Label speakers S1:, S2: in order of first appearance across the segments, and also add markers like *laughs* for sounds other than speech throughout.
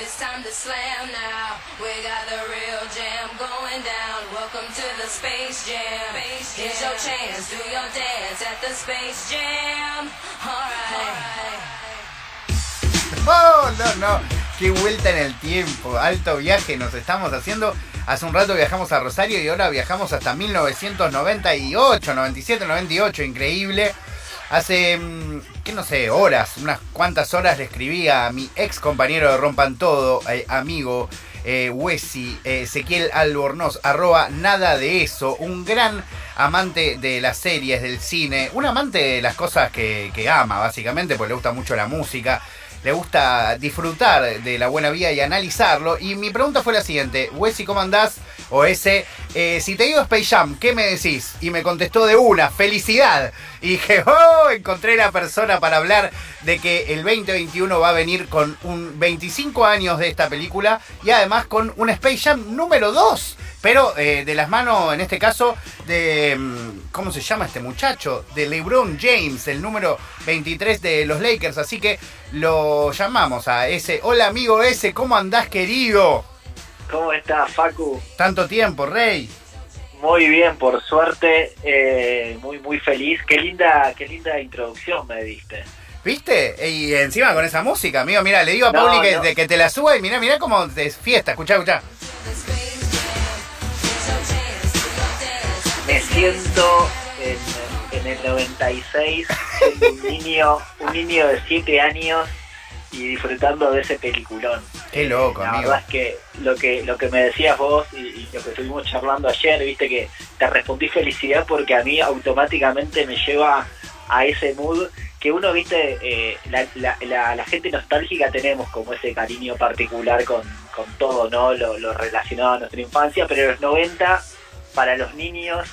S1: It's time to slam now. We got the real jam going down. Welcome to the Space Jam. Here's your chance. Do your dance at the Space Jam. Alright.
S2: Oh, no, no. Qué vuelta en el tiempo. Alto viaje nos estamos haciendo. Hace un rato viajamos a Rosario y ahora viajamos hasta 1998, 97, 98. Increíble. Hace, mm, que no sé, horas, unas cuantas horas le escribí a mi ex compañero de Rompan Todo, eh, amigo eh, eh, Ezequiel Albornoz, arroba nada de eso, un gran amante de las series, del cine, un amante de las cosas que, que ama, básicamente, porque le gusta mucho la música le gusta disfrutar de la buena vida y analizarlo. Y mi pregunta fue la siguiente, Wesy, ¿cómo andás? O ese, eh, si te digo Space Jam, ¿qué me decís? Y me contestó de una, felicidad. Y dije, *laughs* oh, encontré la persona para hablar de que el 2021 va a venir con un 25 años de esta película y además con un Space Jam número 2 pero eh, de las manos, en este caso, de. mm, ¿Cómo se llama este muchacho? De LeBron James, el número 23 de los Lakers. Así que lo llamamos a ese. Hola, amigo ese, ¿cómo andás, querido?
S3: ¿Cómo estás, Facu?
S2: Tanto tiempo, Rey.
S3: Muy bien, por suerte, eh, muy muy feliz. Qué linda, qué linda introducción me diste.
S2: ¿Viste? Y encima con esa música, amigo, mira, le digo a
S3: No,
S2: Pauli que,
S3: no.
S2: de que te la suba y mira, mira cómo es fiesta, escuchá, escuchá.
S3: Siento en, en el 96, siendo un niño, un niño de 7 años y disfrutando de ese peliculón.
S2: Qué loco,
S3: La
S2: amigo.
S3: verdad es que lo que lo que me decías vos y, y lo que estuvimos charlando ayer, viste que te respondí felicidad porque a mí automáticamente me lleva a ese mood que uno, viste, eh, la, la, la, la gente nostálgica tenemos como ese cariño particular con, con todo, ¿no? Lo, lo relacionado a nuestra infancia, pero en los 90 para los niños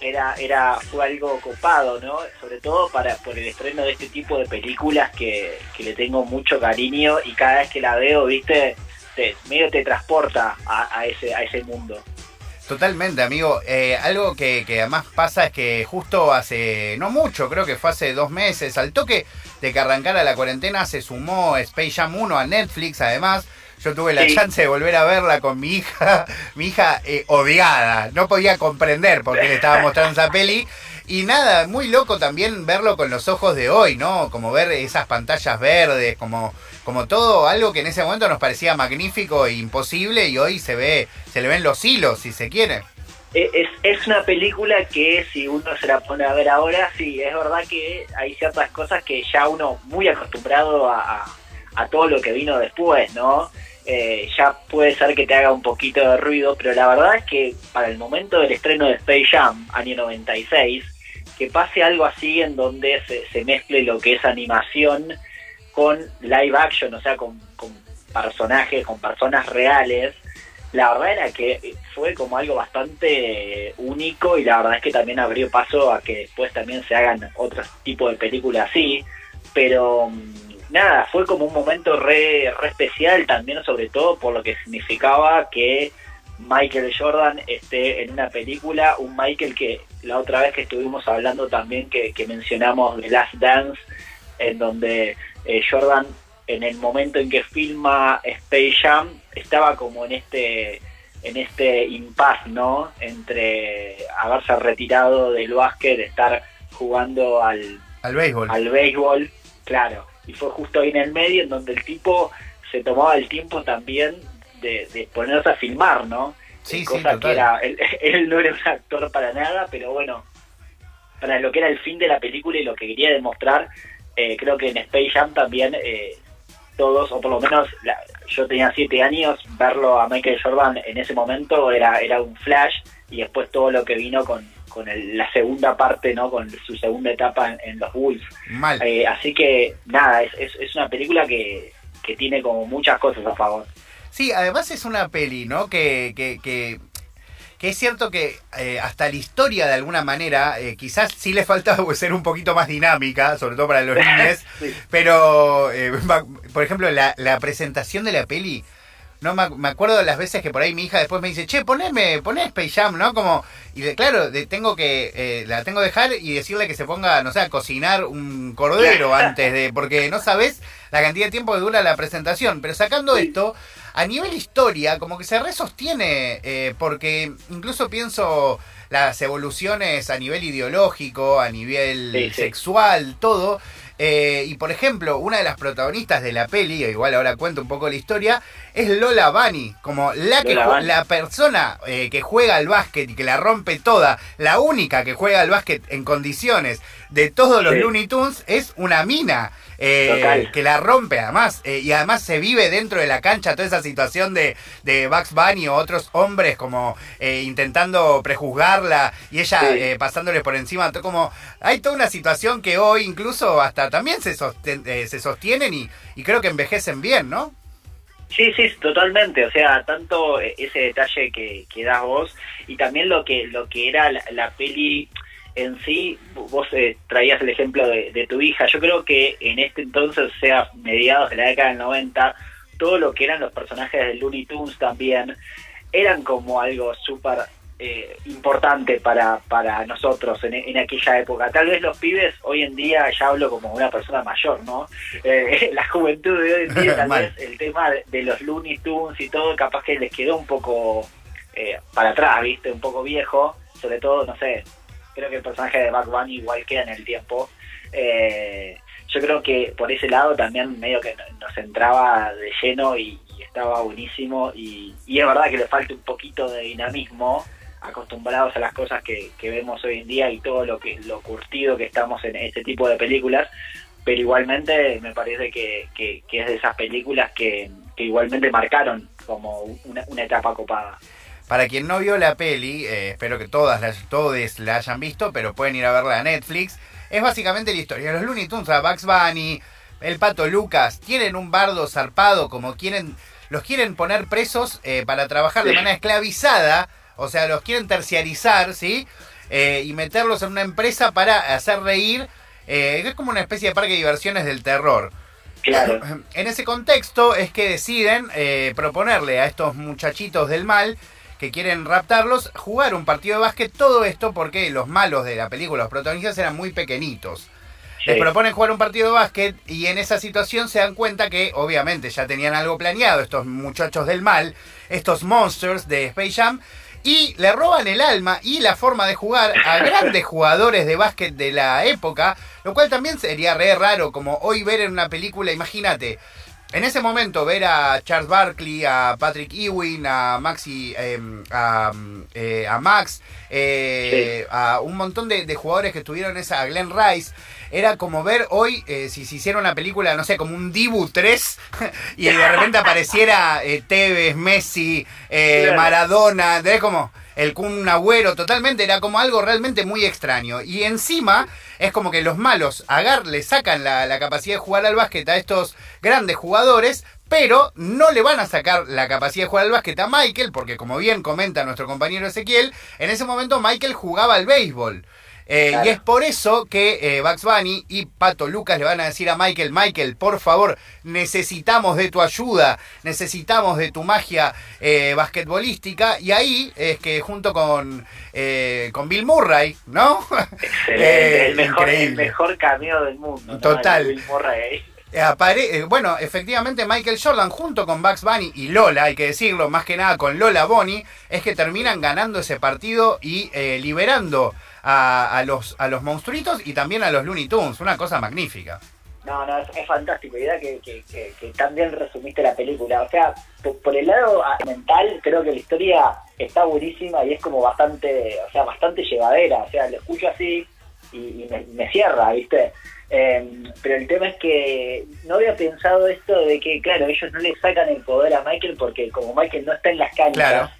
S3: era era fue algo copado, ¿no? Sobre todo para por el estreno de este tipo de películas que, que le tengo mucho cariño y cada vez que la veo, viste, te, medio te transporta a, ese a ese mundo.
S2: Totalmente, amigo. Eh, algo que, que además pasa es que justo hace, no mucho, creo que fue hace dos meses, al toque de que arrancara la cuarentena, se sumó Space Jam 1 a Netflix, además. Yo tuve la
S3: Sí.
S2: chance de volver a verla con mi hija, *laughs* mi hija eh, odiada, no podía comprender por qué le estaba mostrando esa peli. Y nada, muy loco también verlo con los ojos de hoy, ¿no? Como ver esas pantallas verdes, como, como todo algo que en ese momento nos parecía magnífico e imposible y hoy se ve, se le ven los hilos, si se quiere.
S3: E- Es, es una película que si uno se la pone a ver ahora, sí, es verdad que hay ciertas cosas que ya uno muy acostumbrado a, a- a todo lo que vino después, ¿no? Eh, ya puede ser que te haga un poquito de ruido, pero la verdad es que para el momento del estreno de Space Jam, año 96, que pase algo así en donde se, se mezcle lo que es animación con live action, o sea, con, con personajes, con personas reales, la verdad era que fue como algo bastante único y la verdad es que también abrió paso a que después también se hagan otros tipos de películas así, pero mm, nada, fue como un momento re, re especial también, sobre todo por lo que significaba que Michael Jordan esté en una película, un Michael que la otra vez que estuvimos hablando también que, que mencionamos The Last Dance, en donde eh, Jordan en el momento en que filma Space Jam estaba como en este en este impasse, ¿no? Entre haberse retirado del básquet, estar jugando al,
S2: Al béisbol.
S3: al béisbol, claro. Y fue justo ahí en el medio en donde el tipo se tomaba el tiempo también de, de ponerse a filmar, ¿no?
S2: Sí, sí,
S3: Cosa
S2: total.
S3: que era, él, *laughs* él no era un actor para nada, pero bueno, para lo que era el fin de la película y lo que quería demostrar, eh, creo que en Space Jam también eh, todos, o por lo menos la- yo tenía siete años, verlo a Michael Jordan en ese momento era, era un flash y después todo lo que vino con, con el- la segunda parte, ¿no? Con su segunda etapa en, en los Bulls.
S2: Mal.
S3: Eh, así que nada, es, es, es una película que, que tiene como muchas cosas a favor.
S2: Sí, además es una peli, ¿no? Que, que, que, que es cierto que eh, hasta la historia de alguna manera, eh, quizás sí le falta pues, ser un poquito más dinámica, sobre todo para los *laughs* niños,
S3: Sí.
S2: pero, por ejemplo, la, la presentación de la peli no me, me acuerdo de las veces que por ahí mi hija después me dice, che, poneme, poné Space Jam, ¿no? Como, y de, claro, de- tengo que, eh, la tengo que dejar y decirle que se ponga, no sé, a cocinar un cordero antes de, porque no sabes la cantidad de tiempo que dura la presentación. Pero sacando esto, a nivel historia, como que se resostiene, eh, porque incluso pienso las evoluciones a nivel ideológico, a nivel
S3: Sí, sí.
S2: sexual, todo. Eh, y por ejemplo, una de las protagonistas de la peli, igual ahora cuento un poco la historia, es Lola Bunny, como la que
S3: Bunny.
S2: la persona eh, que juega al básquet y que la rompe toda, la única que juega al básquet en condiciones de todos los
S3: Sí.
S2: Looney Tunes es una mina. Eh, que la rompe además eh, y además se vive dentro de la cancha toda esa situación de, de Bugs Bunny o otros hombres como eh, intentando prejuzgarla y ella
S3: Sí.
S2: eh, pasándole por encima como hay toda una situación que hoy incluso hasta también se, sosten- se sostienen y, y creo que envejecen bien ¿no?
S3: Sí, sí, totalmente. O sea, tanto eh, ese detalle que, que das vos y también lo que lo que era la, la peli en sí. Vos eh, traías el ejemplo de, de tu hija. Yo creo que en este entonces, o sea, mediados de la década del 90, todo lo que eran los personajes de Looney Tunes también eran como algo súper eh, importante para, para nosotros en, en aquella época. Tal vez los pibes hoy en día, ya hablo como una persona mayor, ¿no? Eh, *laughs* la juventud de hoy en día, tal *laughs* vez el tema de, de los Looney Tunes y todo, capaz que les quedó un poco eh, para atrás, ¿viste? Un poco viejo, sobre todo, no sé, creo que el personaje de Bugs Bunny igual queda en el tiempo. Eh, yo creo que por ese lado también medio que nos entraba de lleno y, estaba buenísimo y, es verdad que le falta un poquito de dinamismo acostumbrados a las cosas que, vemos hoy en día y todo lo que lo curtido que estamos en este tipo de películas pero igualmente me parece que, que, es de esas películas que, igualmente marcaron como una etapa copada
S2: Para quien no vio la peli, eh, espero que todas las, todos la hayan visto, pero pueden ir a verla a Netflix. Es básicamente la historia. Los Looney Tunes, a Bugs Bunny, el pato Lucas, tienen un bardo zarpado, como quieren, los quieren poner presos eh, para trabajar de manera esclavizada, o sea, los quieren terciarizar, ¿sí? Eh, y meterlos en una empresa para hacer reír. Es como una especie de parque de diversiones del terror.
S3: claro
S2: En ese contexto es que deciden eh, proponerle a estos muchachitos del mal que quieren raptarlos jugar un partido de básquet. Todo esto porque los malos de la película, los protagonistas eran muy pequeñitos. Les proponen jugar un partido de básquet y en esa situación se dan cuenta que obviamente ya tenían algo planeado estos muchachos del mal, estos monsters de Space Jam, y le roban el alma y la forma de jugar a *laughs* grandes jugadores de básquet de la época, lo cual también sería re raro como hoy ver en una película, imagínate, en ese momento ver a Charles Barkley, a Patrick Ewing, a Maxi, eh, a, eh, a Max, eh, a un montón de, de jugadores que estuvieron en esa, a Glenn Rice, era como ver hoy eh, si se hiciera una película, no sé, como un Dibu 3 *laughs* y de repente apareciera eh, Tevez, Messi, eh. Maradona, ¿entendés? Como el Kun Agüero, totalmente, era como algo realmente muy extraño. Y encima es como que los malos agar, le sacan la, la capacidad de jugar al básquet a estos grandes jugadores, pero no le van a sacar la capacidad de jugar al básquet a Michael, porque como bien comenta nuestro compañero Ezequiel, en ese momento Michael jugaba al béisbol. Eh,
S3: Claro.
S2: Y es por eso que eh, Bugs Bunny y Pato Lucas le van a decir a Michael, Michael, por favor, necesitamos de tu ayuda, necesitamos de tu magia eh, basquetbolística. Y ahí es que junto con, eh, con Bill Murray, ¿no? *laughs*
S3: Excelente,
S2: Eh,
S3: el, mejor, el mejor cameo del mundo. ¿no?
S2: Total.
S3: El Bill Murray
S2: apare- eh, bueno, efectivamente Michael Jordan junto con Bugs Bunny y Lola, hay que decirlo, más que nada con Lola Bonnie, es que terminan ganando ese partido y eh, liberando a, a los, a los monstruitos y también a los Looney Tunes. Una cosa magnífica.
S3: No, no, es, es fantástico. Y da que, que, que, que también resumiste la película. O sea, por, por el lado ah, mental, creo que la historia está buenísima y es como bastante, o sea, bastante llevadera. O sea, lo escucho así y, y me, me cierra, ¿viste? Eh, pero el tema es que no había pensado esto de que, claro, ellos no le sacan el poder a Michael porque como Michael no está en las canchas,
S2: Claro.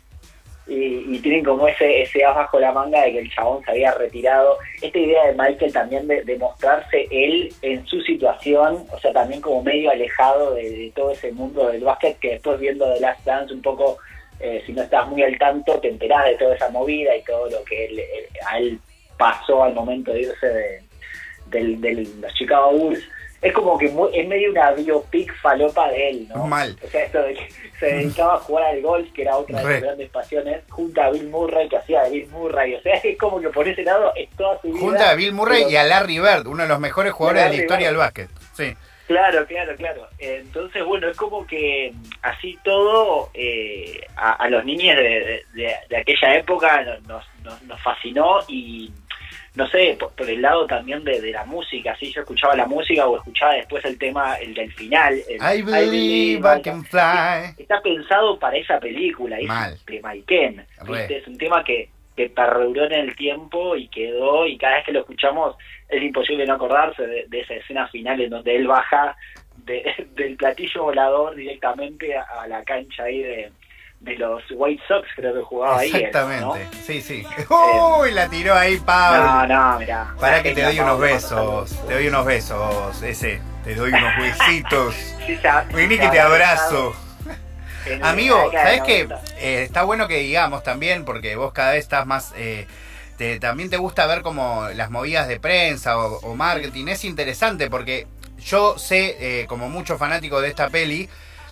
S3: Y, y tienen como ese, ese as bajo la manga de que el chabón se había retirado. Esta idea de Michael también de, de mostrarse él en su situación, o sea, también como medio alejado de, de todo ese mundo del básquet, que después viendo The Last Dance un poco, eh, si no estás muy al tanto, te enterás de toda esa movida y todo lo que él, él- a él pasó al momento de irse de, del, del- los Chicago Bulls. Es como que muy- es medio una biopic falopa de él, ¿no?
S2: Mal.
S3: O sea, esto de que se dedicaba a jugar al golf, que era otra de
S2: Re.
S3: sus grandes pasiones, junto a Bill Murray, que hacía de Bill Murray. O sea, es como que por ese lado es toda su vida.
S2: Junta a Bill Murray
S3: pero-
S2: y a Larry Bird, uno de los mejores jugadores de la historia
S3: Bird.
S2: del básquet. Sí.
S3: Claro, claro, claro. Entonces, bueno, es como que así todo eh, a, a los niños de, de- de aquella época nos, nos, nos fascinó y no sé, por, por el lado también de, de la música, si yo escuchaba la música o escuchaba después el tema, el del final. el
S2: I believe I can fly.
S3: Está pensado para esa película, es
S2: Mal.
S3: un tema. Es un tema que, que perduró en el tiempo y quedó, y cada vez que lo escuchamos es imposible no acordarse de, de esa escena final en donde él baja de- *laughs* del platillo volador directamente a, a la cancha ahí de, de los White Sox, creo que jugaba ahí.
S2: Exactamente.
S3: ¿no?
S2: Sí, sí. Uy, la tiró ahí Pablo.
S3: No, no, mirá.
S2: Para que te doy unos besos. Te doy unos besos, ese. Te doy unos *laughs* besitos.
S3: Sí,
S2: Vení que te abrazo. Amigo, ¿sabes qué?
S3: 90.
S2: Eh, está bueno que digamos también, porque vos cada vez estás más... eh, te- también te gusta ver como las movidas de prensa o, o marketing. Es interesante porque yo sé, eh, como mucho fanático de esta peli,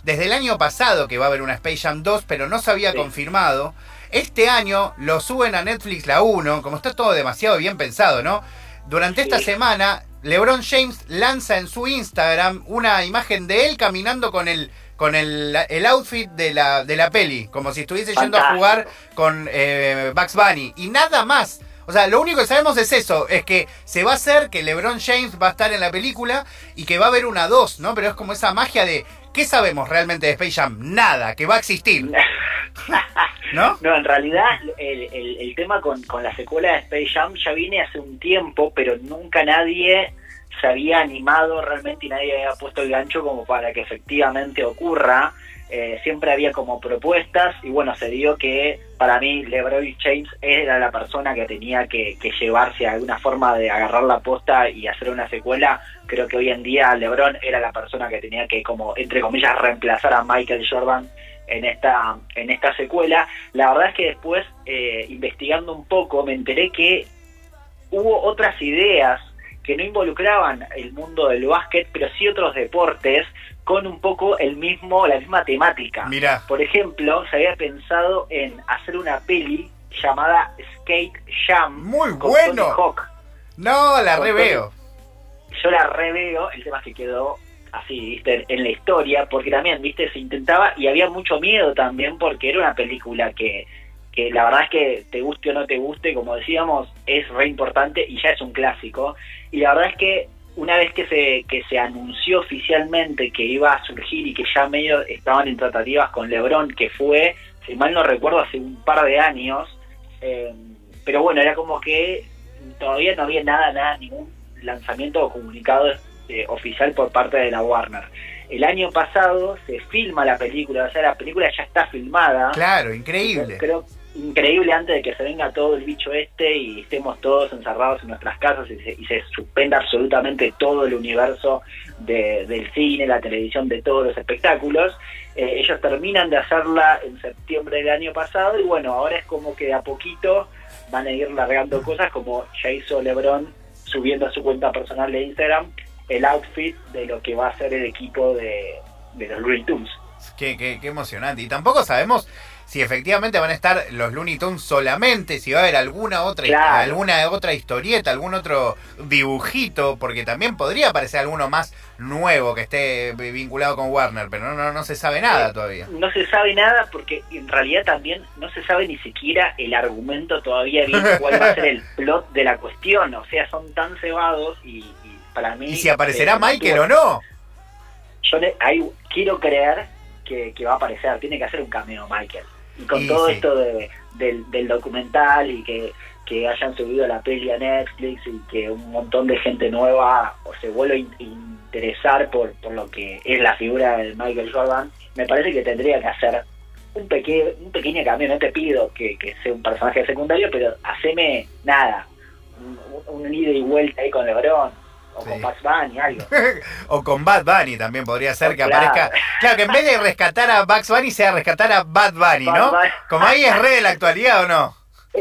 S2: desde el año pasado que va a haber una Space Jam 2, pero no se había
S3: Sí.
S2: confirmado. Este año lo suben a Netflix la 1, como está todo demasiado bien pensado, ¿no? Durante esta
S3: Sí.
S2: semana, LeBron James lanza en su Instagram una imagen de él caminando con el con el, el outfit de la, de la peli, como si estuviese yendo a jugar con eh, Bugs Bunny. Y nada más. O sea, lo único que sabemos es eso, es que se va a hacer que LeBron James va a estar en la película y que va a haber una 2, ¿no? Pero es como esa magia de, ¿qué sabemos realmente de Space Jam? Nada, que va a existir, *laughs* ¿no?
S3: No, en realidad el, el- el tema con, con la secuela de Space Jam ya viene hace un tiempo, pero nunca nadie se había animado realmente y nadie había puesto el gancho como para que efectivamente ocurra. Eh, siempre había como propuestas y bueno, se dio que para mí LeBron James era la persona que tenía que, que llevarse a alguna forma de agarrar la posta y hacer una secuela. Creo que hoy en día LeBron era la persona que tenía que como entre comillas reemplazar a Michael Jordan en esta en esta secuela. La verdad es que después eh, investigando un poco me enteré que hubo otras ideas que no involucraban el mundo del básquet, pero sí otros deportes con un poco el mismo la misma temática.
S2: Mirá.
S3: Por ejemplo, se había pensado en hacer una peli llamada Skate Jam
S2: Muy
S3: con
S2: bueno.
S3: Tony Hawk.
S2: No, la reveo.
S3: Yo la reveo, el tema es que quedó así, viste, en la historia, porque también, viste, se intentaba y había mucho miedo también porque era una película que, que la verdad es que te guste o no te guste, como decíamos, es re importante y ya es un clásico. Y la verdad es que una vez que se, que se anunció oficialmente que iba a surgir y que ya medio estaban en tratativas con Lebron, que fue, si mal no recuerdo, hace un par de años, eh, pero bueno, era como que todavía no había nada, nada, ningún lanzamiento o comunicado eh, oficial por parte de la Warner. El año pasado se filma la película, o sea, la película ya está filmada.
S2: Claro, increíble.
S3: Creo increíble antes de que se venga todo el bicho este y estemos todos encerrados en nuestras casas y se, y se suspenda absolutamente todo el universo de- del cine, la televisión, de todos los espectáculos. Eh, ellos terminan de hacerla en septiembre del año pasado y bueno, ahora es como que de a poquito van a ir largando cosas como ya hizo LeBron subiendo a su cuenta personal de Instagram el outfit de lo que va a ser el equipo de, de los Looney Tunes.
S2: Qué, qué, qué emocionante. Y tampoco sabemos si efectivamente van a estar los Looney Tunes solamente, si va a haber alguna otra,
S3: Claro.
S2: alguna otra historieta, algún otro dibujito, porque también podría aparecer alguno más nuevo que esté vinculado con Warner, pero no, no, no se sabe nada
S3: Eh,
S2: todavía.
S3: No se sabe nada porque en realidad también no se sabe ni siquiera el argumento todavía bien cuál va a ser el plot de la cuestión. O sea, son tan cebados y, y para mí...
S2: ¿Y si aparecerá Michael o no?
S3: Yo le- ahí quiero creer que, que va a aparecer, tiene que hacer un cameo Michael. Y con todo
S2: sí.
S3: esto de, del, del documental y que, que hayan subido la peli a Netflix y que un montón de gente nueva o se vuelva a in- interesar por, por lo que es la figura de Michael Jordan, me parece que tendría que hacer un, peque, un pequeño cameo. No te pido que, que sea un personaje secundario, pero haceme nada, un, un ida y vuelta ahí con LeBron o
S2: Sí.
S3: con Bugs Bunny, algo. *laughs*
S2: O con Bad Bunny también podría ser que
S3: Claro.
S2: aparezca. Claro, que en vez de rescatar a Bugs Bunny sea rescatar a Bad Bunny, ¿no?
S3: Bad Bunny.
S2: Como ahí es re de la actualidad o no.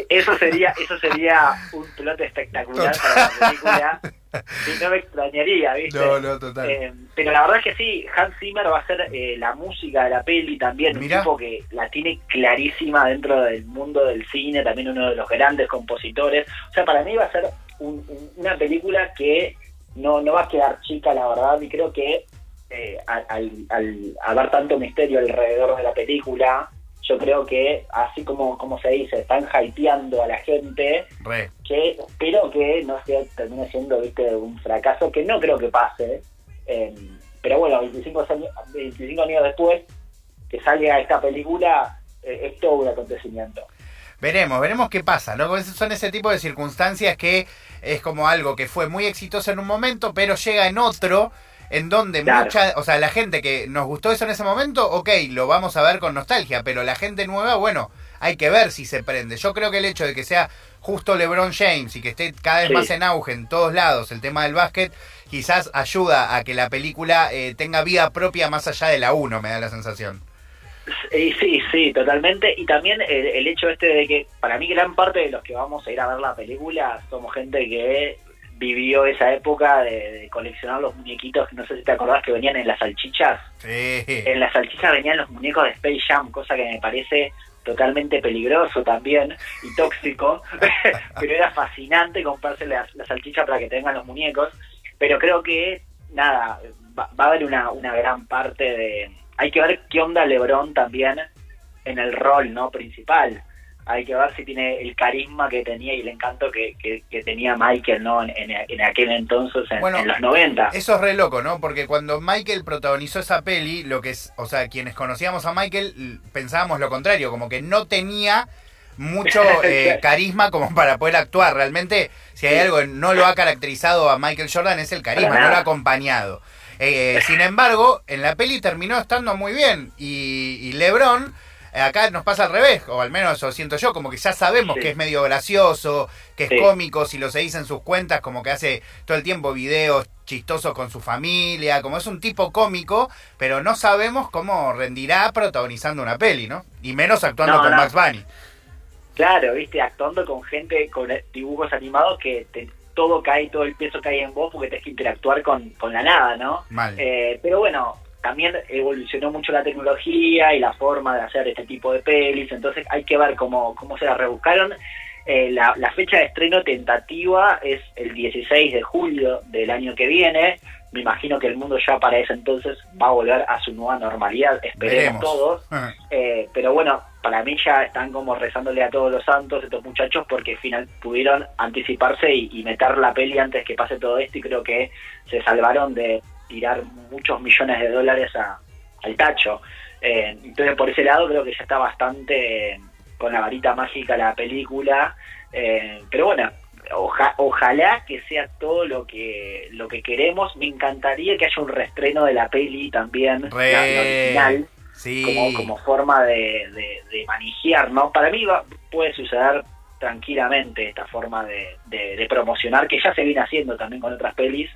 S3: Eso sería, eso sería un plot espectacular para la película. *laughs* y no me extrañaría, ¿viste?
S2: No, no, total.
S3: Eh, pero la verdad es que sí, Hans Zimmer va a ser eh, la música de la peli también,
S2: Mirá.
S3: un tipo que la tiene clarísima dentro del mundo del cine, también uno de los grandes compositores. O sea, para mí va a ser un- un- una película que no, no va a quedar chica, la verdad, y creo que eh, al, al, al haber tanto misterio alrededor de la película, yo creo que, así como, como se dice, están hypeando a la gente,
S2: Re.
S3: que espero que no sea, termine siendo viste un fracaso, que no creo que pase. eh, pero bueno, 25 años, 25 años después, que salga esta película, eh, es todo un acontecimiento.
S2: Veremos, veremos qué pasa, ¿no? Son ese tipo de circunstancias que es como algo que fue muy exitoso en un momento, pero llega en otro, en donde
S3: Claro.
S2: mucha, o sea, la gente que nos gustó eso en ese momento, ok, lo vamos a ver con nostalgia, pero la gente nueva, bueno, hay que ver si se prende. Yo creo que el hecho de que sea justo LeBron James y que esté cada vez
S3: Sí.
S2: más en auge en todos lados el tema del básquet, quizás ayuda a que la película eh, tenga vida propia más allá de la 1, me da la sensación.
S3: Y sí, sí, totalmente. Y también el, el hecho este de que, para mí, gran parte de los que vamos a ir a ver la película somos gente que vivió esa época de, de coleccionar los muñequitos, no sé si te acordás que venían en las salchichas.
S2: Sí.
S3: En las salchichas venían los muñecos de Space Jam, cosa que me parece totalmente peligroso también y tóxico, *laughs* pero era fascinante comprarse la, la salchicha para que tengan los muñecos. Pero creo que, nada, va, va a haber una, una gran parte de... Hay que ver qué onda LeBron también en el rol no principal. Hay que ver si tiene el carisma que tenía y el encanto que, que, que tenía Michael no en, en, en aquel entonces, en,
S2: Bueno,
S3: en los 90.
S2: Eso es re loco, ¿no? Porque cuando Michael protagonizó esa peli, lo que es, o sea, quienes conocíamos a Michael pensábamos lo contrario, como que no tenía mucho *laughs* eh, carisma como para poder actuar. Realmente, si hay algo que no lo ha caracterizado a Michael Jordan es el carisma, no lo ha acompañado. Eh, sin embargo, en la peli terminó estando muy bien y, y LeBron eh, acá nos pasa al revés, o al menos eso siento yo, como que ya sabemos
S3: Sí.
S2: que es medio gracioso, que es
S3: Sí.
S2: cómico, si lo seguís en sus cuentas, como que hace todo el tiempo videos chistosos con su familia, como es un tipo cómico, pero no sabemos cómo rendirá protagonizando una peli, ¿no? Y menos actuando
S3: No,
S2: con
S3: no.
S2: Max Bunny.
S3: Claro, viste, actuando con gente, con dibujos animados que te- todo cae, todo el peso cae en vos porque tenés que interactuar con, con la nada, ¿no?
S2: Mal.
S3: Eh, pero bueno, también evolucionó mucho la tecnología y la forma de hacer este tipo de pelis, entonces hay que ver cómo, cómo se la rebuscaron. Eh, la, la fecha de estreno tentativa es el 16 de julio del año que viene. Me imagino que el mundo ya para ese entonces va a volver a su nueva normalidad, esperemos
S2: Veremos.
S3: todos. Eh, pero bueno, para mí ya están como rezándole a todos los santos estos muchachos porque final pudieron anticiparse y, y meter la peli antes que pase todo esto y creo que se salvaron de tirar muchos millones de dólares a- al tacho. Eh, entonces por ese lado creo que ya está bastante eh, con la varita mágica la película. Eh, pero bueno, oja- ojalá que sea todo lo que lo que queremos. Me encantaría que haya un reestreno de la peli también,
S2: Re.
S3: la- la original
S2: Sí.
S3: como, como forma de, de, ¿no? Para mí va- puede suceder tranquilamente esta forma de, de- promocionar, que ya se viene haciendo también con otras pelis,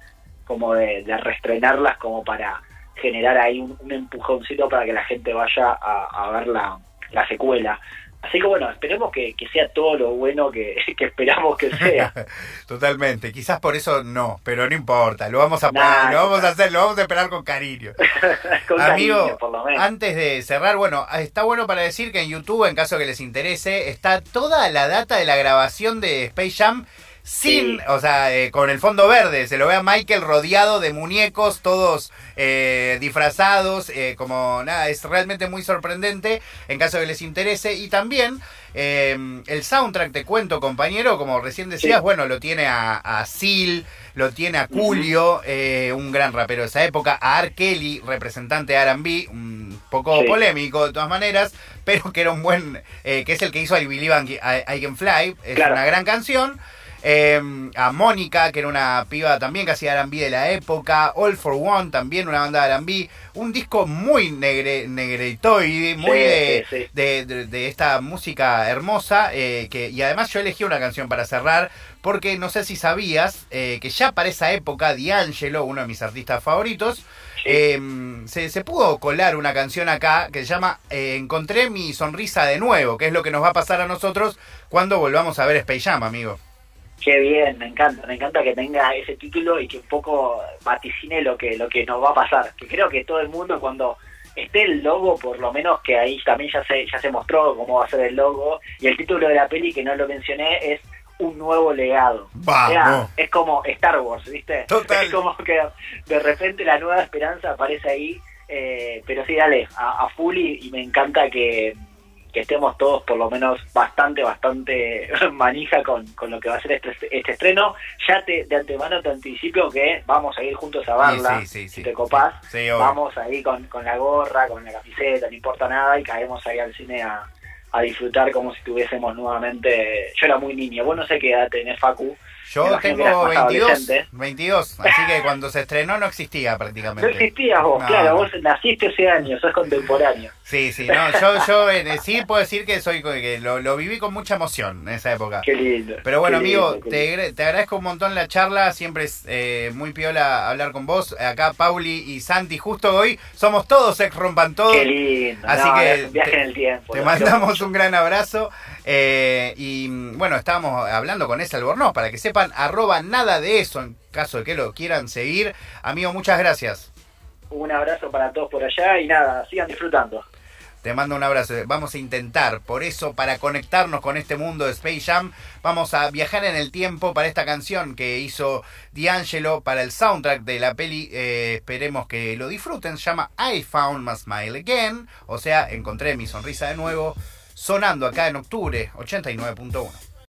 S3: como de, reestrenarlas como para generar ahí un, un empujoncito para que la gente vaya a, a ver la, la secuela. Así que bueno, esperemos que, que sea todo lo bueno que, *laughs* que esperamos que sea. *laughs*
S2: Totalmente. Quizás por eso no, pero no importa. Lo vamos a
S3: Nah,
S2: poner, lo vamos a hacer, lo vamos a esperar con cariño. *laughs*
S3: Con
S2: Amigo,
S3: cariño, por lo menos.
S2: antes de cerrar, bueno, está bueno para decir que en YouTube, en caso que les interese, está toda la data de la grabación de Space Jam sin,
S3: Sí.
S2: o sea, eh, con el fondo verde. Se lo ve a Michael rodeado de muñecos, todos eh, disfrazados, eh, como nada, es realmente muy sorprendente en caso que les interese. Y también eh, el soundtrack, te cuento, compañero, como recién decías,
S3: Sí.
S2: bueno, lo tiene a, a Seal, lo tiene a Julio, eh, un gran rapero de esa época, a R. Kelly, representante de R&B, un poco
S3: Sí.
S2: polémico de todas maneras, pero que era un buen, eh, que es el que hizo I Believe I, I Can Fly, es
S3: Claro.
S2: una gran canción. Eh, a Mónica, que era una piba también que hacía R&B de la época, All for One, también una banda de R&B, un disco muy negre, negretoide, muy
S3: Sí,
S2: de,
S3: sí, sí.
S2: de, de- de esta música hermosa, eh, que, y además yo elegí una canción para cerrar, porque no sé si sabías eh, que ya para esa época D'Angelo, uno de mis artistas favoritos, eh, se, se pudo colar una canción acá que se llama eh, Encontré mi sonrisa de nuevo, que es lo que nos va a pasar a nosotros cuando volvamos a ver Space Jam, amigo.
S3: Qué bien, me encanta, me encanta que tenga ese título y que un poco vaticine lo que, lo que nos va a pasar. Que creo que todo el mundo cuando esté el logo, por lo menos que ahí también ya se, ya se mostró cómo va a ser el logo, y el título de la peli que no lo mencioné es un nuevo legado. O sea, es como Star Wars, ¿viste?
S2: Total.
S3: Es como que de repente la nueva esperanza aparece ahí, eh, pero sí, dale, a, a full y, y me encanta que, que estemos todos por lo menos bastante, bastante *laughs* manija con, con lo que va a ser este, este estreno. Ya te, de antemano te anticipo que vamos a ir juntos a verla,
S2: Sí, sí, sí,
S3: si te copás. vamos ahí con, con la gorra, con la camiseta, no importa nada, y caemos ahí al cine a, a disfrutar como si tuviésemos nuevamente... Yo era muy niño, vos no sé qué edad tenés, Facu.
S2: Yo tengo
S3: más
S2: 22,
S3: adolescente.
S2: 22, así que cuando se estrenó no existía
S3: No
S2: prácticamente.
S3: existías vos,
S2: No,
S3: claro,
S2: no.
S3: vos naciste ese año, sos contemporáneo.
S2: Sí, sí, no, yo, yo eh, sí puedo decir que soy que lo, lo viví con mucha emoción en esa época.
S3: Qué lindo.
S2: Pero bueno,
S3: lindo,
S2: amigo, te, te agradezco un montón la charla. Siempre es eh, muy piola hablar con vos. Acá Pauli y Santi, justo hoy somos todos ex rompan todo.
S3: Qué lindo.
S2: Así
S3: no,
S2: que
S3: viaje
S2: te-
S3: en el tiempo.
S2: Te mandamos un gran abrazo. eh, y mm, bueno, estábamos hablando con ese Albornoz para que sepan, arroba nada de eso en caso de que lo quieran seguir. Amigo, muchas gracias.
S3: Un abrazo para todos por allá y nada, sigan disfrutando.
S2: Te mando un abrazo. Vamos a intentar, por eso, para conectarnos con este mundo de Space Jam, vamos a viajar en el tiempo para esta canción que hizo D'Angelo para el soundtrack de la peli. Eh, esperemos que lo disfruten. Se llama I Found My Smile Again. O sea, encontré mi sonrisa de nuevo. Sonando acá en octubre 89.1.